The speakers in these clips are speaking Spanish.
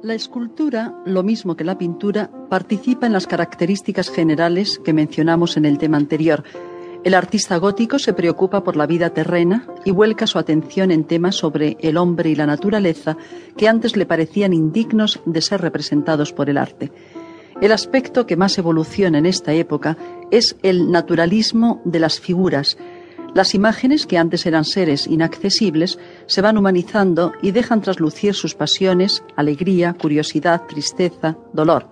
La escultura, lo mismo que la pintura, participa en las características generales que mencionamos en el tema anterior. El artista gótico se preocupa por la vida terrena y vuelca su atención en temas sobre el hombre y la naturaleza que antes le parecían indignos de ser representados por el arte. El aspecto que más evoluciona en esta época es el naturalismo de las figuras, las imágenes, que antes eran seres inaccesibles, se van humanizando y dejan traslucir sus pasiones, alegría, curiosidad, tristeza, dolor.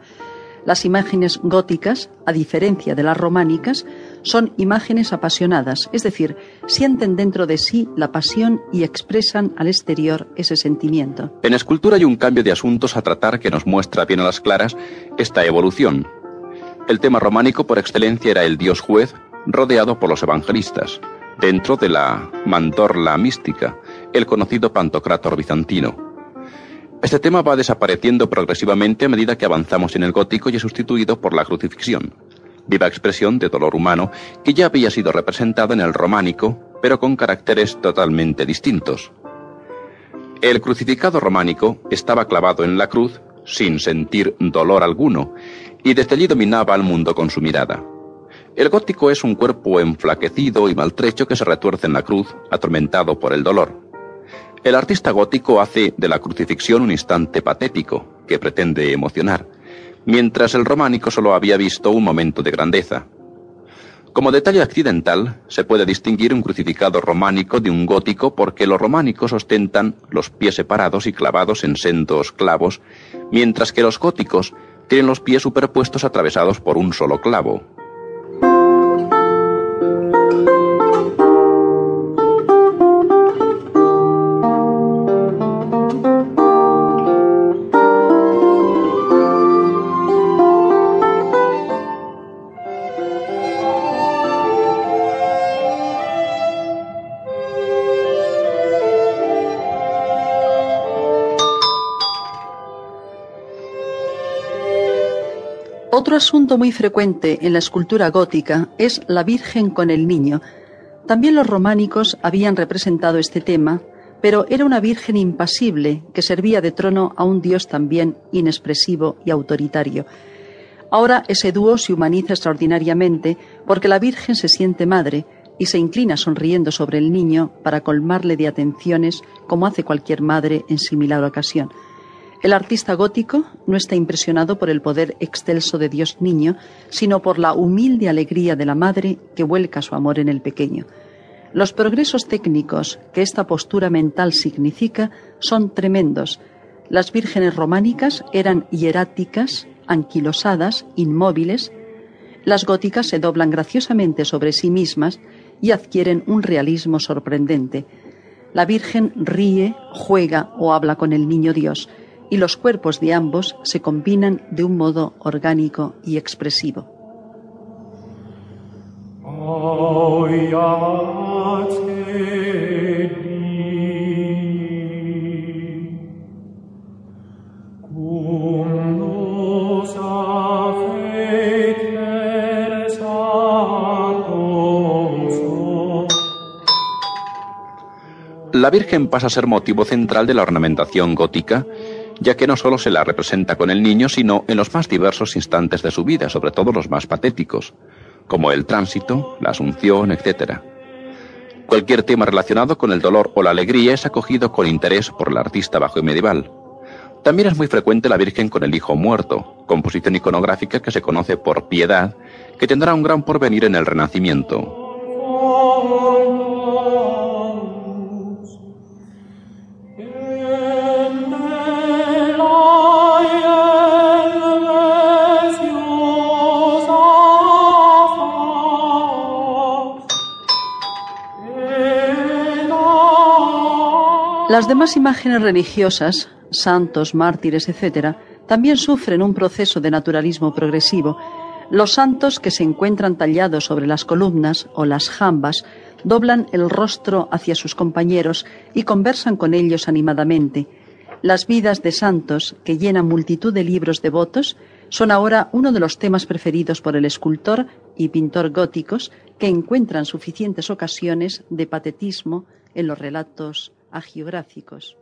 Las imágenes góticas, a diferencia de las románicas, son imágenes apasionadas, es decir, sienten dentro de sí la pasión y expresan al exterior ese sentimiento. En escultura hay un cambio de asuntos a tratar que nos muestra bien a las claras esta evolución. El tema románico por excelencia era el dios juez rodeado por los evangelistas dentro de la mandorla mística, el conocido pantocrátor bizantino. Este tema va desapareciendo progresivamente a medida que avanzamos en el gótico y es sustituido por la crucifixión, viva expresión de dolor humano que ya había sido representada en el románico, pero con caracteres totalmente distintos. El crucificado románico estaba clavado en la cruz sin sentir dolor alguno, y desde allí dominaba al mundo con su mirada. El gótico es un cuerpo enflaquecido y maltrecho que se retuerce en la cruz, atormentado por el dolor. El artista gótico hace de la crucifixión un instante patético, que pretende emocionar, mientras el románico solo había visto un momento de grandeza. Como detalle accidental, se puede distinguir un crucificado románico de un gótico porque los románicos ostentan los pies separados y clavados en sendos clavos, mientras que los góticos tienen los pies superpuestos atravesados por un solo clavo, Otro asunto muy frecuente en la escultura gótica es la Virgen con el Niño. También los románicos habían representado este tema, pero era una Virgen impasible que servía de trono a un Dios también inexpresivo y autoritario. Ahora ese dúo se humaniza extraordinariamente porque la Virgen se siente madre y se inclina sonriendo sobre el niño para colmarle de atenciones como hace cualquier madre en similar ocasión. El artista gótico no está impresionado por el poder excelso de Dios niño, sino por la humilde alegría de la madre que vuelca su amor en el pequeño. Los progresos técnicos que esta postura mental significa son tremendos. Las vírgenes románicas eran hieráticas, anquilosadas, inmóviles. Las góticas se doblan graciosamente sobre sí mismas y adquieren un realismo sorprendente. La Virgen ríe, juega o habla con el niño Dios y los cuerpos de ambos se combinan de un modo orgánico y expresivo. La Virgen pasa a ser motivo central de la ornamentación gótica ya que no solo se la representa con el niño, sino en los más diversos instantes de su vida, sobre todo los más patéticos, como el tránsito, la asunción, etc. Cualquier tema relacionado con el dolor o la alegría es acogido con interés por el artista bajo y medieval. También es muy frecuente la Virgen con el Hijo muerto, composición iconográfica que se conoce por piedad, que tendrá un gran porvenir en el Renacimiento. Las demás imágenes religiosas, santos, mártires, etc., también sufren un proceso de naturalismo progresivo. Los santos que se encuentran tallados sobre las columnas o las jambas doblan el rostro hacia sus compañeros y conversan con ellos animadamente. Las vidas de santos, que llenan multitud de libros devotos, son ahora uno de los temas preferidos por el escultor y pintor góticos que encuentran suficientes ocasiones de patetismo en los relatos agiográficos.